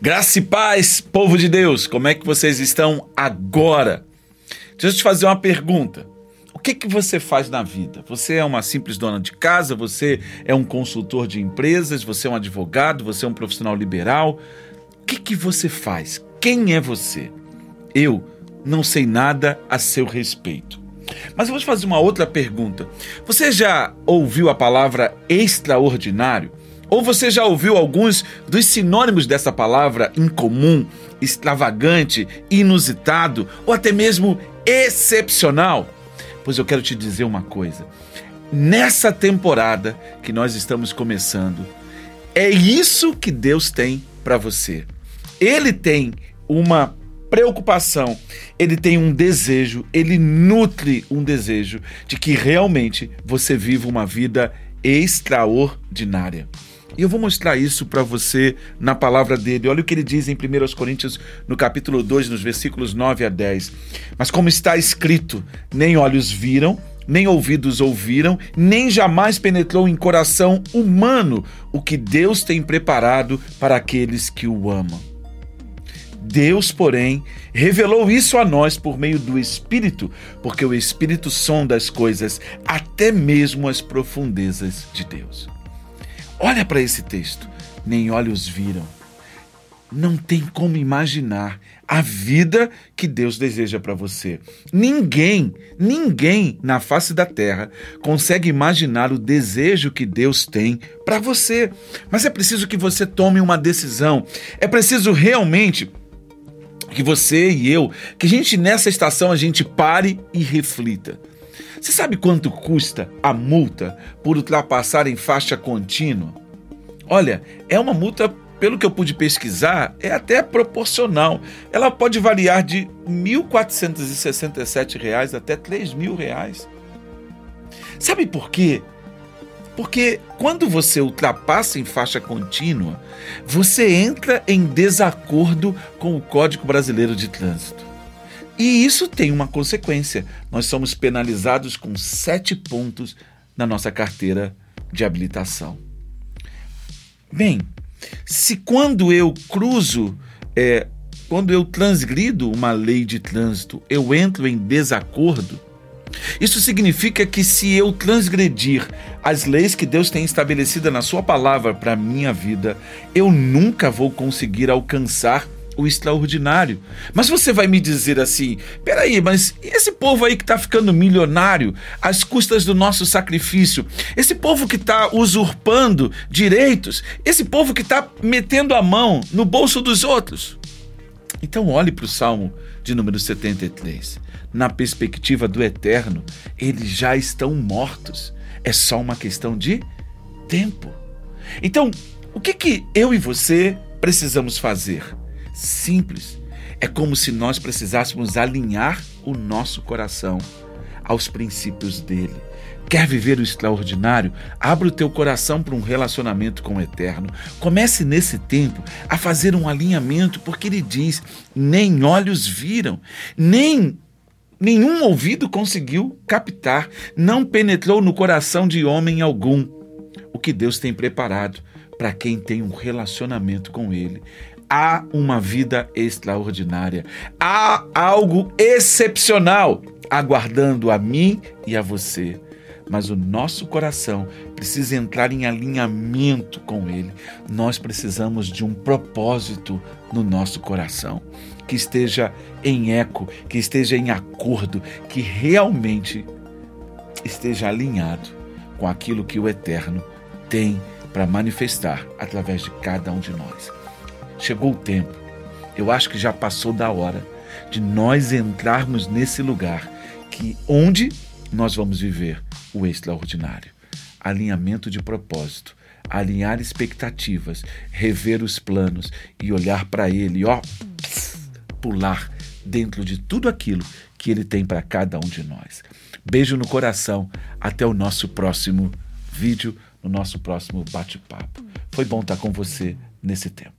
Graça e paz, povo de Deus, como é que vocês estão agora? Deixa eu te fazer uma pergunta. O que, que você faz na vida? Você é uma simples dona de casa? Você é um consultor de empresas? Você é um advogado? Você é um profissional liberal? O que, que você faz? Quem é você? Eu não sei nada a seu respeito. Mas eu vou te fazer uma outra pergunta. Você já ouviu a palavra extraordinário? Ou você já ouviu alguns dos sinônimos dessa palavra incomum, extravagante, inusitado ou até mesmo excepcional? Pois eu quero te dizer uma coisa. Nessa temporada que nós estamos começando, é isso que Deus tem para você. Ele tem uma preocupação, ele tem um desejo, ele nutre um desejo de que realmente você viva uma vida extraordinária. E eu vou mostrar isso para você na palavra dele. Olha o que ele diz em 1 Coríntios, no capítulo 2, nos versículos 9 a 10. Mas como está escrito, nem olhos viram, nem ouvidos ouviram, nem jamais penetrou em coração humano o que Deus tem preparado para aqueles que o amam. Deus, porém, revelou isso a nós por meio do Espírito, porque o Espírito sonda as coisas, até mesmo as profundezas de Deus. Olha para esse texto. Nem olhos viram. Não tem como imaginar a vida que Deus deseja para você. Ninguém, ninguém na face da terra consegue imaginar o desejo que Deus tem para você. Mas é preciso que você tome uma decisão. É preciso realmente que você e eu, que a gente nessa estação a gente pare e reflita. Você sabe quanto custa a multa por ultrapassar em faixa contínua? Olha, é uma multa, pelo que eu pude pesquisar, é até proporcional. Ela pode variar de R$ 1.467 até R$ 3.000. Sabe por quê? Porque quando você ultrapassa em faixa contínua, você entra em desacordo com o Código Brasileiro de Trânsito. E isso tem uma consequência. Nós somos penalizados com sete pontos na nossa carteira de habilitação. Bem, se quando eu cruzo, é, quando eu transgrido uma lei de trânsito, eu entro em desacordo, isso significa que se eu transgredir as leis que Deus tem estabelecidas na Sua palavra para a minha vida, eu nunca vou conseguir alcançar o extraordinário. Mas você vai me dizer assim: peraí, mas esse povo aí que está ficando milionário às custas do nosso sacrifício? Esse povo que está usurpando direitos? Esse povo que está metendo a mão no bolso dos outros? Então, olhe para o Salmo de número 73. Na perspectiva do eterno, eles já estão mortos. É só uma questão de tempo. Então, o que, que eu e você precisamos fazer? Simples. É como se nós precisássemos alinhar o nosso coração aos princípios dele. Quer viver o extraordinário? Abra o teu coração para um relacionamento com o eterno. Comece nesse tempo a fazer um alinhamento, porque ele diz: nem olhos viram, nem nenhum ouvido conseguiu captar, não penetrou no coração de homem algum o que Deus tem preparado para quem tem um relacionamento com ele há uma vida extraordinária. Há algo excepcional aguardando a mim e a você. Mas o nosso coração precisa entrar em alinhamento com Ele. Nós precisamos de um propósito no nosso coração que esteja em eco, que esteja em acordo, que realmente esteja alinhado com aquilo que o Eterno tem para manifestar através de cada um de nós. Chegou o tempo, eu acho que já passou da hora de nós entrarmos nesse lugar que onde nós vamos viver o extraordinário. Alinhamento de propósito, alinhar expectativas, rever os planos e olhar para ele, ó, pular dentro de tudo aquilo que ele tem para cada um de nós. Beijo no coração, até o nosso próximo vídeo, no nosso próximo bate-papo. Foi bom estar com você nesse tempo.